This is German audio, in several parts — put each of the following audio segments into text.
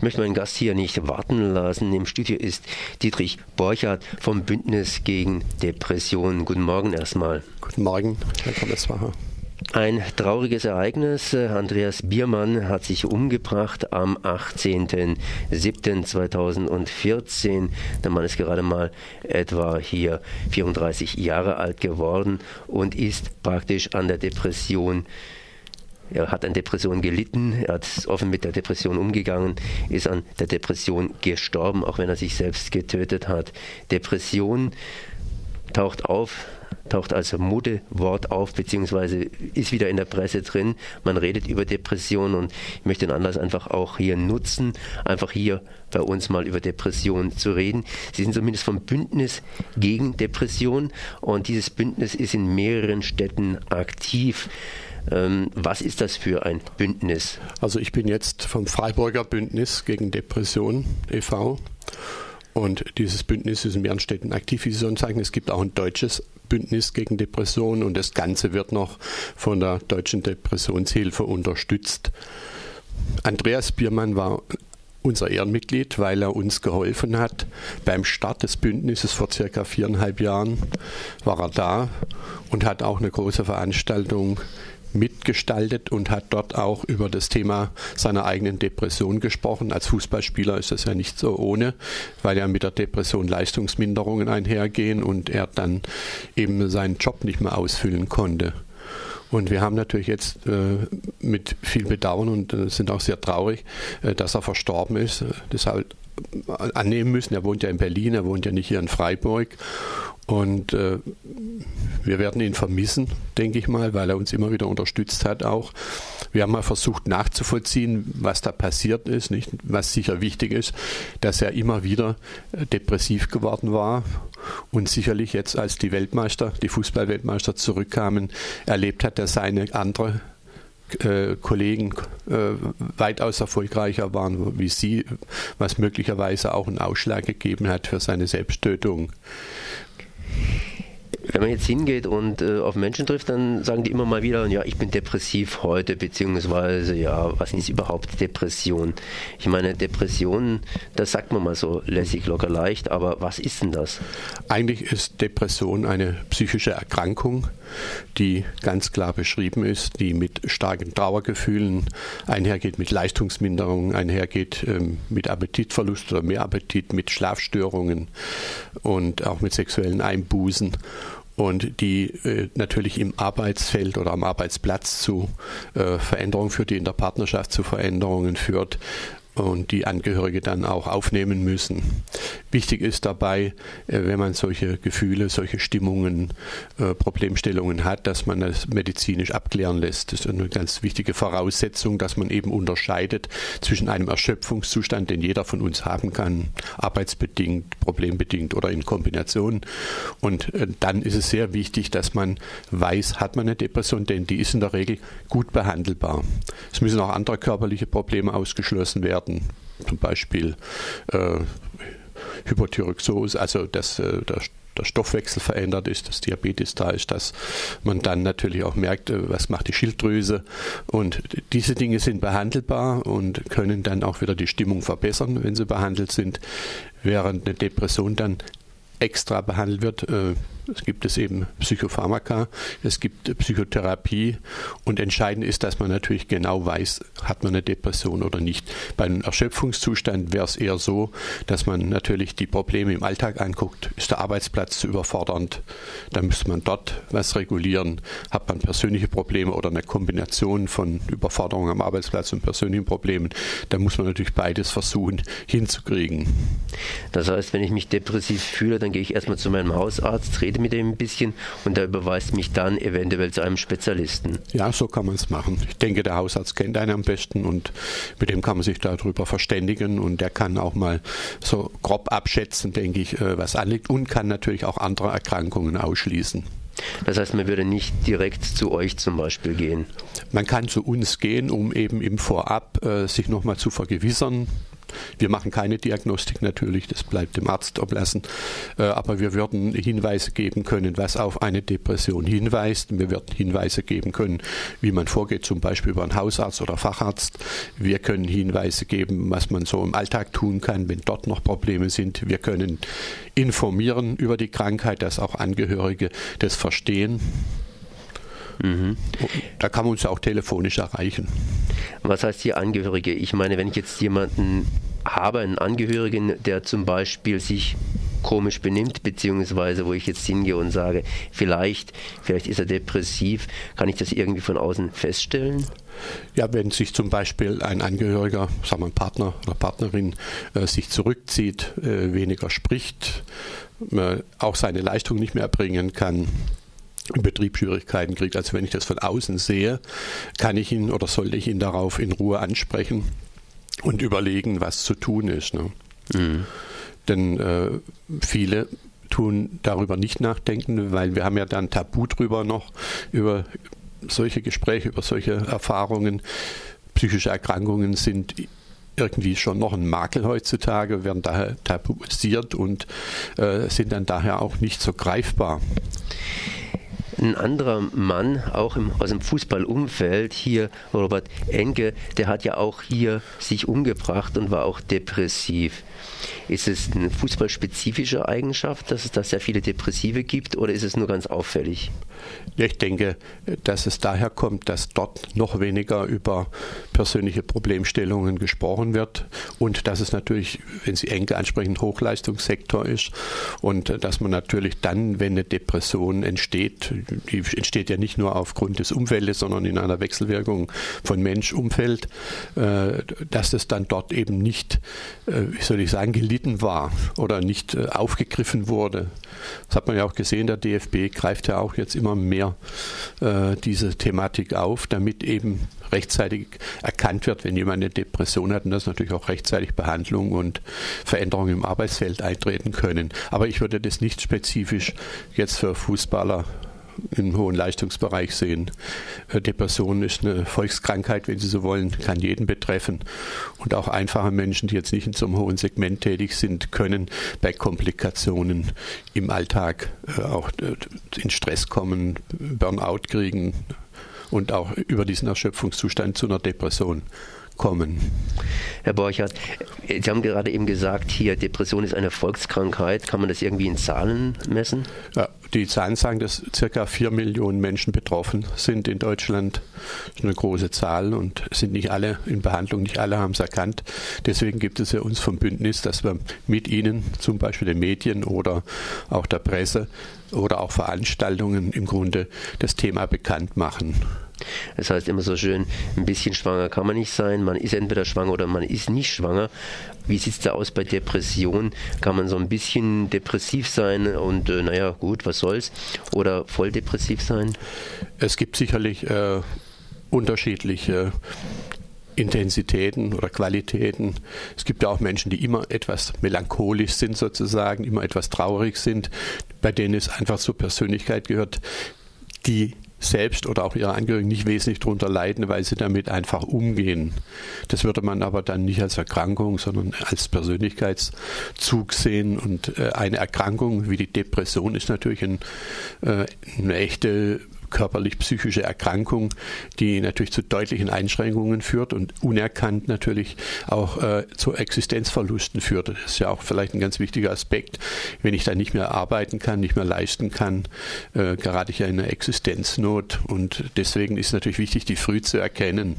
Ich möchte meinen Gast hier nicht warten lassen. Im Studio ist Dietrich Borchardt vom Bündnis gegen Depressionen. Guten Morgen erstmal. Guten Morgen, Herr Kommissar. Ein trauriges Ereignis. Andreas Biermann hat sich umgebracht am 18.07.2014. Der Mann ist gerade mal etwa hier 34 Jahre alt geworden und ist praktisch an der Depression er hat an Depression gelitten, er hat offen mit der Depression umgegangen, ist an der Depression gestorben, auch wenn er sich selbst getötet hat. Depression taucht auf, taucht als Modewort auf, beziehungsweise ist wieder in der Presse drin. Man redet über Depression und ich möchte den Anlass einfach auch hier nutzen, einfach hier bei uns mal über Depression zu reden. Sie sind zumindest vom Bündnis gegen Depression und dieses Bündnis ist in mehreren Städten aktiv. Ähm, was ist das für ein Bündnis? Also ich bin jetzt vom Freiburger Bündnis gegen Depression e.V. Und dieses Bündnis ist in mehreren Städten aktiv, wie Sie schon sagen. Es gibt auch ein deutsches Bündnis gegen Depressionen und das Ganze wird noch von der Deutschen Depressionshilfe unterstützt. Andreas Biermann war unser Ehrenmitglied, weil er uns geholfen hat. Beim Start des Bündnisses vor circa viereinhalb Jahren war er da und hat auch eine große Veranstaltung mitgestaltet und hat dort auch über das Thema seiner eigenen Depression gesprochen. Als Fußballspieler ist das ja nicht so ohne, weil ja mit der Depression Leistungsminderungen einhergehen und er dann eben seinen Job nicht mehr ausfüllen konnte. Und wir haben natürlich jetzt äh, mit viel Bedauern und äh, sind auch sehr traurig, äh, dass er verstorben ist. Deshalb annehmen müssen. Er wohnt ja in Berlin, er wohnt ja nicht hier in Freiburg. Und äh, wir werden ihn vermissen, denke ich mal, weil er uns immer wieder unterstützt hat auch. Wir haben mal versucht nachzuvollziehen, was da passiert ist, nicht? was sicher wichtig ist, dass er immer wieder äh, depressiv geworden war und sicherlich jetzt, als die Weltmeister, die Fußballweltmeister zurückkamen, erlebt hat, dass seine andere äh, Kollegen äh, weitaus erfolgreicher waren wie Sie, was möglicherweise auch einen Ausschlag gegeben hat für seine Selbsttötung. Wenn man jetzt hingeht und äh, auf Menschen trifft, dann sagen die immer mal wieder, ja, ich bin depressiv heute, beziehungsweise, ja, was ist überhaupt Depression? Ich meine, Depression, das sagt man mal so lässig, locker leicht, aber was ist denn das? Eigentlich ist Depression eine psychische Erkrankung, die ganz klar beschrieben ist, die mit starken Trauergefühlen einhergeht, mit Leistungsminderungen, einhergeht ähm, mit Appetitverlust oder Mehrappetit, mit Schlafstörungen und auch mit sexuellen Einbußen. Und die äh, natürlich im Arbeitsfeld oder am Arbeitsplatz zu äh, Veränderungen führt, die in der Partnerschaft zu Veränderungen führt, und die Angehörige dann auch aufnehmen müssen. Wichtig ist dabei, äh, wenn man solche Gefühle, solche Stimmungen, äh, Problemstellungen hat, dass man das medizinisch abklären lässt. Das ist eine ganz wichtige Voraussetzung, dass man eben unterscheidet zwischen einem Erschöpfungszustand, den jeder von uns haben kann, arbeitsbedingt, problembedingt oder in Kombination. Und äh, dann ist es sehr wichtig, dass man weiß, hat man eine Depression, denn die ist in der Regel gut behandelbar. Es müssen auch andere körperliche Probleme ausgeschlossen werden werden, zum Beispiel äh, Hypothyroxose, also dass äh, der, der, Stoffwechsel verändert ist, dass Diabetes da ist, dass man dann natürlich auch merkt, äh, was macht die Schilddrüse. Und diese Dinge sind behandelbar und können dann auch wieder die Stimmung verbessern, wenn sie behandelt sind, während eine Depression dann extra behandelt wird. Äh, gibt es eben Psychopharmaka, es gibt Psychotherapie und entscheidend ist, dass man natürlich genau weiß, hat man eine Depression oder nicht. Bei einem Erschöpfungszustand wäre es eher so, dass man natürlich die Probleme im Alltag anguckt. Ist der Arbeitsplatz zu überfordernd? Dann müsste man dort was regulieren. Hat man persönliche Probleme oder eine Kombination von Überforderung am Arbeitsplatz und persönlichen Problemen? Dann muss man natürlich beides versuchen hinzukriegen. Das heißt, wenn ich mich depressiv fühle, dann gehe ich erstmal zu meinem Hausarzt, rede mit dem ein bisschen und der überweist mich dann eventuell zu einem Spezialisten. Ja, so kann man es machen. Ich denke, der Hausarzt kennt einen am besten und mit dem kann man sich darüber verständigen und der kann auch mal so grob abschätzen, denke ich, äh, was anliegt und kann natürlich auch andere Erkrankungen ausschließen. Das heißt, man würde nicht direkt zu euch zum Beispiel gehen. Man kann zu uns gehen, um eben im Vorab äh, sich nochmal zu vergewissern, Wir machen keine Diagnostik natürlich, das bleibt dem Arzt oblassen, äh, aber wir würden Hinweise geben können, was auf eine Depression hinweist. Wir würden Hinweise geben können, wie man vorgeht, zum Beispiel über einen Hausarzt oder Facharzt. Wir können Hinweise geben, was man so im Alltag tun kann, wenn dort noch Probleme sind. Wir können informieren über die Krankheit, dass auch Angehörige das verstehen. Mhm. Da kann man uns auch telefonisch erreichen. Was heißt hier Angehörige? Ich meine, wenn ich jetzt jemanden habe, einen Angehörigen, der zum Beispiel sich komisch benimmt, beziehungsweise wo ich jetzt hingehe und sage, vielleicht, vielleicht ist er depressiv, kann ich das irgendwie von außen feststellen? Ja, wenn sich zum Beispiel ein Angehöriger, sagen wir ein Partner oder Partnerin, äh, sich zurückzieht, äh, weniger spricht, äh, auch seine Leistung nicht mehr erbringen kann, Betriebsschwierigkeiten kriegt. Also wenn ich das von außen sehe, kann ich ihn oder sollte ich ihn darauf in Ruhe ansprechen und überlegen, was zu tun ist. Ne? Mhm. Denn äh, viele tun darüber nicht nachdenken, weil wir haben ja dann Tabu drüber noch, über solche Gespräche, über solche Erfahrungen. Psychische Erkrankungen sind irgendwie schon noch ein Makel heutzutage, werden daher tabuisiert und äh, sind dann daher auch nicht so greifbar. Ein anderer Mann, auch im, aus dem Fußballumfeld, hier Robert Enke, der hat ja auch hier sich umgebracht und war auch depressiv. Ist es eine fußballspezifische Eigenschaft, dass es da sehr viele Depressive gibt oder ist es nur ganz auffällig? Ich denke, dass es daher kommt, dass dort noch weniger über persönliche Problemstellungen gesprochen wird und dass es natürlich, wenn Sie Enke ansprechen, Hochleistungssektor ist und dass man natürlich dann, wenn eine Depression entsteht, die entsteht ja nicht nur aufgrund des Umfeldes, sondern in einer Wechselwirkung von Mensch-Umfeld, äh, dass es dann dort eben nicht, äh, wie soll ich sagen, gelitten war oder nicht äh, aufgegriffen wurde. Das hat man ja auch gesehen, der DFB greift ja auch jetzt immer mehr diese Thematik auf, damit eben rechtzeitig erkannt wird, wenn jemand eine Depression hat und dass natürlich auch rechtzeitig Behandlung und Veränderungen im Arbeitsfeld eintreten können. Aber ich würde das nicht spezifisch jetzt für Fußballer im hohen Leistungsbereich sehen. Äh, Depression ist eine Volkskrankheit, wenn Sie so wollen, kann jeden betreffen. Und auch einfache Menschen, die jetzt nicht in so einem hohen Segment tätig sind, können bei Komplikationen im Alltag äh, auch äh, in Stress kommen, Burnout kriegen und auch über diesen Erschöpfungszustand zu einer Depression kommen. Herr Borchert, Sie haben gerade eben gesagt, hier Depression ist eine Volkskrankheit. Kann man das irgendwie in Zahlen messen? Ja, die Zahlen sagen, dass circa vier Millionen Menschen betroffen sind in Deutschland. Das ist eine große Zahl und sind nicht alle in Behandlung, nicht alle haben es erkannt. Deswegen gibt es ja uns vom Bündnis, dass wir mit Ihnen, zum Beispiel den Medien oder auch der Presse oder auch Veranstaltungen im Grunde das Thema bekannt machen. Das heißt immer so schön, ein bisschen schwanger kann man nicht sein. Man ist entweder schwanger oder man ist nicht schwanger. Wie sieht es da aus bei Depression? Kann man so ein bisschen depressiv sein und äh, naja, gut, was soll's? Oder voll depressiv sein? Es gibt sicherlich äh, unterschiedliche Intensitäten oder Qualitäten. Es gibt ja auch Menschen, die immer etwas melancholisch sind sozusagen, immer etwas traurig sind, bei denen es einfach zur Persönlichkeit gehört, die selbst oder auch ihre Angehörigen nicht wesentlich darunter leiden, weil sie damit einfach umgehen. Das würde man aber dann nicht als Erkrankung, sondern als Persönlichkeitszug sehen. Und äh, eine Erkrankung wie die Depression ist natürlich äh, eine echte körperlich-psychische Erkrankung, die natürlich zu deutlichen Einschränkungen führt und unerkannt natürlich auch äh, zu Existenzverlusten führt. Das ist ja auch vielleicht ein ganz wichtiger Aspekt. Wenn ich dann nicht mehr arbeiten kann, nicht mehr leisten kann, äh, gerate ich ja in eine Existenznot und deswegen ist natürlich wichtig, die früh zu erkennen.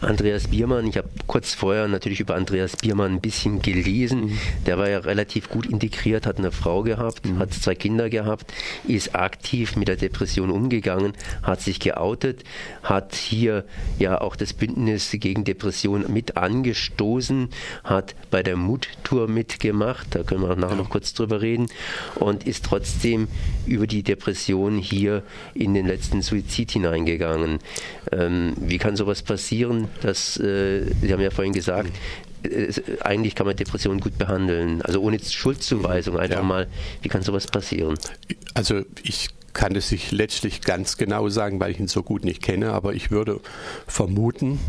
Andreas Biermann, ich habe kurz vorher natürlich über Andreas Biermann ein bisschen gelesen. Mhm. Der war ja relativ gut integriert, hat eine Frau gehabt, mhm. hat zwei Kinder gehabt, ist aktiv mit der Depression umgegangen, hat sich geoutet, hat hier ja auch das Bündnis gegen Depression mit angestoßen, hat bei der Mut-Tour mitgemacht, da können wir nachher noch kurz drüber reden, und ist trotzdem über die Depression hier in den letzten Suizid hineingegangen. Ähm, wie kann sowas passieren? Dass, äh, Sie haben ja vorhin gesagt, äh, eigentlich kann man Depressionen gut behandeln. Also ohne Schuldzuweisung einfach ja. mal, wie kann sowas passieren? Also ich kann es sich letztlich ganz genau sagen, weil ich ihn so gut nicht kenne, aber ich würde vermuten,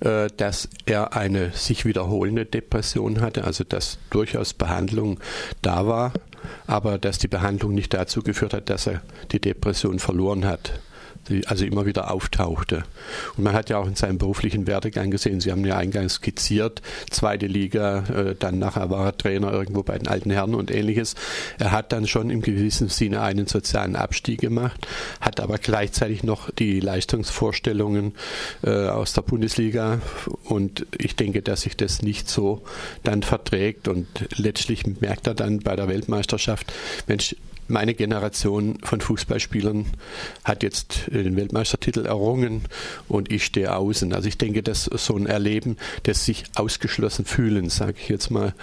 äh, dass er eine sich wiederholende Depression hatte, also dass durchaus Behandlung da war, aber dass die Behandlung nicht dazu geführt hat, dass er die Depression verloren hat die also immer wieder auftauchte. Und man hat ja auch in seinem beruflichen Werdegang gesehen, Sie haben ja eingangs skizziert, zweite Liga, äh, dann nachher war er Trainer irgendwo bei den alten Herren und ähnliches. Er hat dann schon im gewissen Sinne einen sozialen Abstieg gemacht, hat aber gleichzeitig noch die Leistungsvorstellungen äh, aus der Bundesliga und ich denke, dass sich das nicht so dann verträgt und letztlich merkt er dann bei der Weltmeisterschaft, Mensch, meine Generation von Fußballspielern hat jetzt den Weltmeistertitel errungen und ich stehe außen. Also ich denke, dass so ein Erleben des sich ausgeschlossen fühlen, sage ich jetzt mal,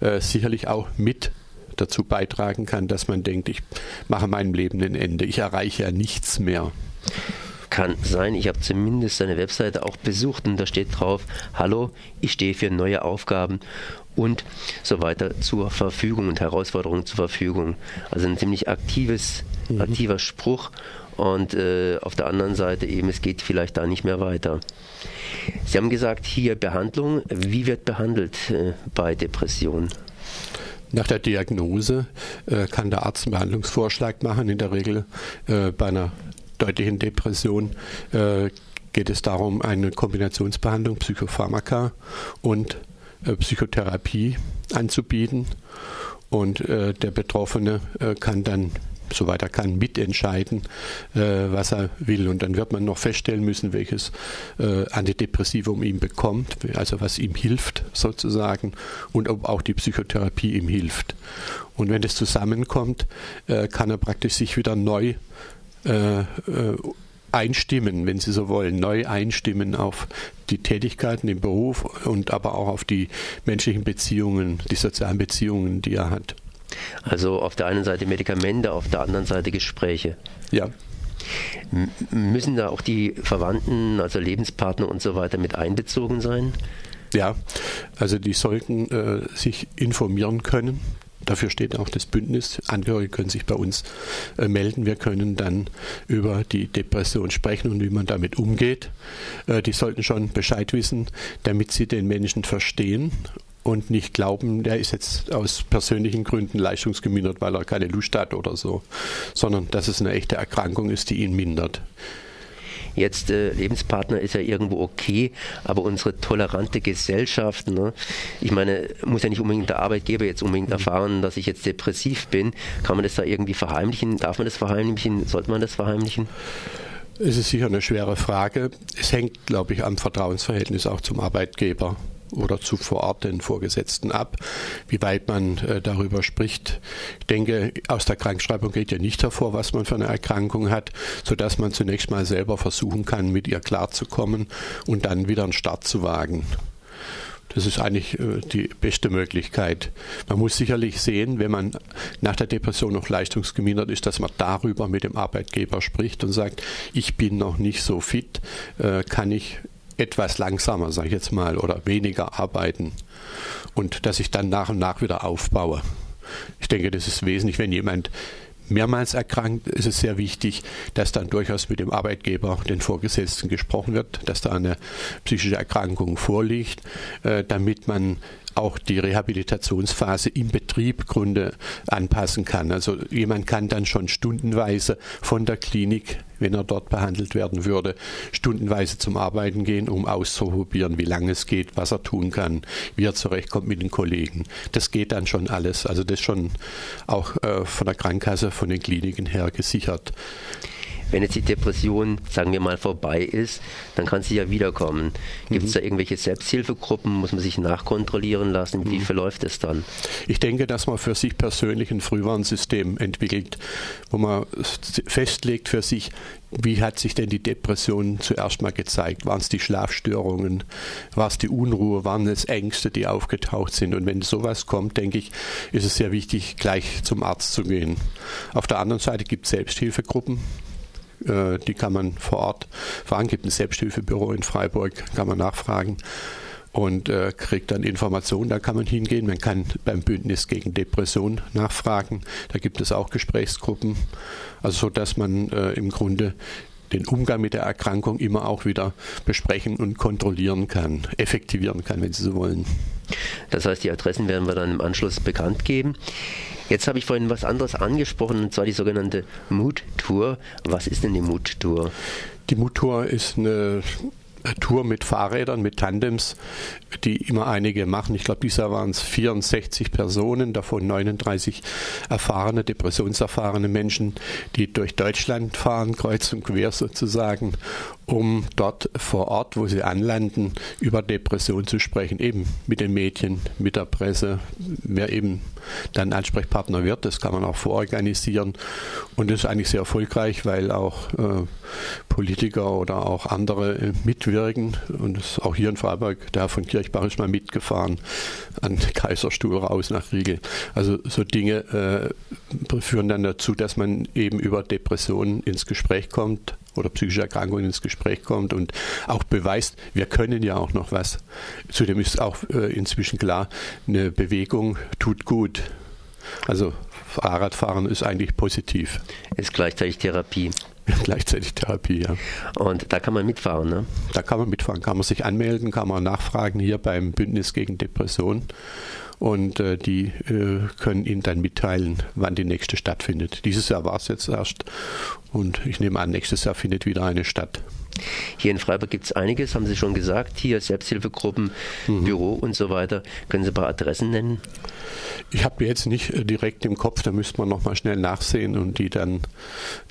äh, sicherlich auch mit dazu beitragen kann, dass man denkt, ich mache meinem Leben ein Ende, ich erreiche ja nichts mehr kann sein. Ich habe zumindest seine Webseite auch besucht und da steht drauf, hallo, ich stehe für neue Aufgaben und so weiter zur Verfügung und Herausforderungen zur Verfügung. Also ein ziemlich aktives, mhm. aktiver Spruch und äh, auf der anderen Seite eben, es geht vielleicht da nicht mehr weiter. Sie haben gesagt, hier Behandlung. Wie wird behandelt äh, bei Depressionen? Nach der Diagnose äh, kann der Arzt einen Behandlungsvorschlag machen. In der Regel äh, bei einer deutlichen Depression äh, geht es darum, eine Kombinationsbehandlung, Psychopharmaka und Psychotherapie anzubieten. Und äh, der Betroffene äh, kann dann soweit er kann, mitentscheiden, äh, was er will. Und dann wird man noch feststellen müssen, welches äh, Antidepressivum ihm bekommt, also was ihm hilft sozusagen und ob auch die Psychotherapie ihm hilft. Und wenn das zusammenkommt, äh, kann er praktisch sich wieder neu äh, einstimmen, wenn Sie so wollen, neu einstimmen auf die Tätigkeiten im Beruf und aber auch auf die menschlichen Beziehungen, die sozialen Beziehungen, die er hat. Also auf der einen Seite Medikamente, auf der anderen Seite Gespräche. Ja. M müssen da auch die Verwandten, also Lebenspartner und so weiter mit einbezogen sein? Ja, also die sollten äh, sich informieren können Dafür steht auch das Bündnis. Angehörige können sich bei uns äh, melden. Wir können dann über die Depression sprechen und wie man damit umgeht. Äh, die sollten schon Bescheid wissen, damit sie den Menschen verstehen und nicht glauben, der ist jetzt aus persönlichen Gründen leistungsgemindert, weil er keine Lust hat oder so, sondern dass es eine echte Erkrankung ist, die ihn mindert. Jetzt äh, Lebenspartner ist ja irgendwo okay, aber unsere tolerante Gesellschaft, ne, ich meine, muss ja nicht unbedingt der Arbeitgeber jetzt unbedingt mhm. erfahren, dass ich jetzt depressiv bin. Kann man das da irgendwie verheimlichen? Darf man das verheimlichen? Sollte man das verheimlichen? Es ist sicher eine schwere Frage. Es hängt, glaube ich, am Vertrauensverhältnis auch zum Arbeitgeber oder zu vor Ort den Vorgesetzten ab, wie weit man äh, darüber spricht. Ich denke, aus der Krankschreibung geht ja nicht hervor, was man für eine Erkrankung hat, sodass man zunächst mal selber versuchen kann, mit ihr klarzukommen und dann wieder einen Start zu wagen. Das ist eigentlich äh, die beste Möglichkeit. Man muss sicherlich sehen, wenn man nach der Depression noch leistungsgemindert ist, dass man darüber mit dem Arbeitgeber spricht und sagt, ich bin noch nicht so fit, äh, kann ich etwas langsamer, sage ich jetzt mal, oder weniger arbeiten und dass ich dann nach und nach wieder aufbaue. Ich denke, das ist wesentlich, wenn jemand mehrmals erkrankt, ist es sehr wichtig, dass dann durchaus mit dem Arbeitgeber, den Vorgesetzten gesprochen wird, dass da eine psychische Erkrankung vorliegt, äh, damit man auch die Rehabilitationsphase im Betrieb Gründe anpassen kann. Also jemand kann dann schon stundenweise von der Klinik, wenn er dort behandelt werden würde, stundenweise zum Arbeiten gehen, um auszuprobieren, wie lange es geht, was er tun kann, wie er zurechtkommt mit den Kollegen. Das geht dann schon alles. Also das ist schon auch äh, von der Krankenkasse, von den Kliniken her gesichert wenn jetzt die Depression, sagen wir mal, vorbei ist, dann kann sie ja wiederkommen. Gibt es mhm. da irgendwelche Selbsthilfegruppen? Muss man sich nachkontrollieren lassen? Wie mhm. verläuft es dann? Ich denke, dass man für sich persönlich ein Frühwarnsystem entwickelt, wo man festlegt für sich, wie hat sich denn die Depression zuerst mal gezeigt? Waren es die Schlafstörungen? War es die Unruhe? Waren es Ängste, die aufgetaucht sind? Und wenn sowas kommt, denke ich, ist es sehr wichtig, gleich zum Arzt zu gehen. Auf der anderen Seite gibt es Selbsthilfegruppen. Äh, die kann man vor Ort fragen. Gibt ein Selbsthilfebüro in Freiburg, kann man nachfragen. und äh, kriegt dann Informationen. Da kann man hingehen. Man kann beim Bündnis gegen Depression nachfragen. Da gibt es auch Gesprächsgruppen. Also so, dass man äh, im Grunde den Umgang mit der Erkrankung immer auch wieder besprechen und kontrollieren kann, effektivieren kann, wenn Sie so wollen. Das heißt, die Adressen werden wir dann im Anschluss bekannt geben. Jetzt habe ich vorhin was anderes angesprochen, und zwar die sogenannte Mood Tour. Was ist denn die Mood Tour? Die Mood Tour ist eine Tour mit Fahrrädern, mit Tandems, die immer einige machen. Ich glaube, dieses Jahr waren es 64 Personen, davon 39 erfahrene, depressionserfahrene Menschen, die durch Deutschland fahren, kreuz und quer sozusagen, um dort vor Ort, wo sie anlanden, über Depression zu sprechen, eben mit den Medien, mit der Presse, wer eben dann Ansprechpartner wird. Das kann man auch vororganisieren. Und das ist eigentlich sehr erfolgreich, weil auch äh, Politiker oder auch andere äh, mitwirken. Und das auch hier in Freiburg, der Herr von Kirchbach ist mal mitgefahren, an Kaiserstuhl raus nach Riegel. Also so Dinge äh, führen dann dazu, dass man eben über Depressionen ins Gespräch kommt oder psychische Erkrankungen ins Gespräch kommt und auch beweist, wir können ja auch noch was. Zudem ist auch äh, inzwischen klar, eine Bewegung tut gut. Also Fahrradfahren ist eigentlich positiv. Ist gleichzeitig Therapie. Gleichzeitig Therapie, ja. Und da kann man mitfahren, ne? Da kann man mitfahren, kann man sich anmelden, kann man nachfragen hier beim Bündnis gegen Depression und äh, die äh, können Ihnen dann mitteilen, wann die nächste stattfindet. Dieses Jahr war es jetzt erst und ich nehme an, nächstes Jahr findet wieder eine statt. Hier in Freiburg gibt es einiges, haben Sie schon gesagt. Hier Selbsthilfegruppen, mhm. Büro und so weiter. Können Sie ein paar Adressen nennen? Ich habe jetzt nicht äh, direkt im Kopf, da müsste man nochmal schnell nachsehen und die dann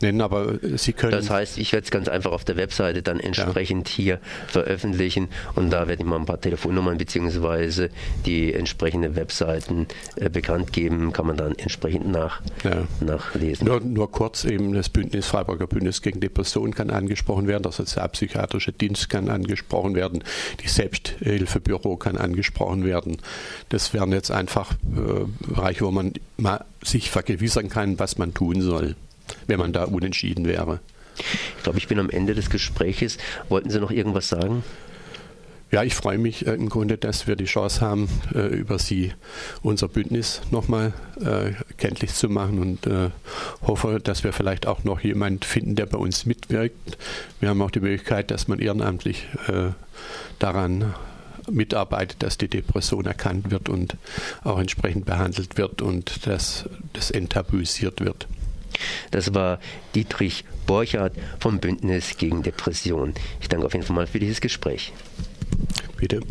nennen, aber äh, Sie können. Das heißt, ich werde es ganz einfach auf der Webseite dann entsprechend ja. hier veröffentlichen und da werde ich mal ein paar Telefonnummern bzw. die entsprechenden Webseiten äh, bekannt geben, kann man dann entsprechend nach, ja. nachlesen. Nur, nur, kurz eben, das Bündnis Freiburger Bündnis gegen Depressionen kann angesprochen werden, der sozialpsychiatrische Dienst kann angesprochen werden, die Selbsthilfebüro kann angesprochen werden. Das wären jetzt einfach äh, Bereich, wo man mal sich vergewissern kann, was man tun soll, wenn man da unentschieden wäre. Ich glaube, ich bin am Ende des Gespräches. Wollten Sie noch irgendwas sagen? Ja, ich freue mich äh, im Grunde, dass wir die Chance haben, äh, über Sie unser Bündnis nochmal äh, kenntlich zu machen und äh, hoffe, dass wir vielleicht auch noch jemanden finden, der bei uns mitwirkt. Wir haben auch die Möglichkeit, dass man ehrenamtlich äh, daran mitarbeitet, dass die Depression erkannt wird und auch entsprechend behandelt wird und dass das enttabuisiert wird. Das war Dietrich Borchardt vom Bündnis gegen Depression. Ich danke auf jeden Fall mal für dieses Gespräch. Bitte.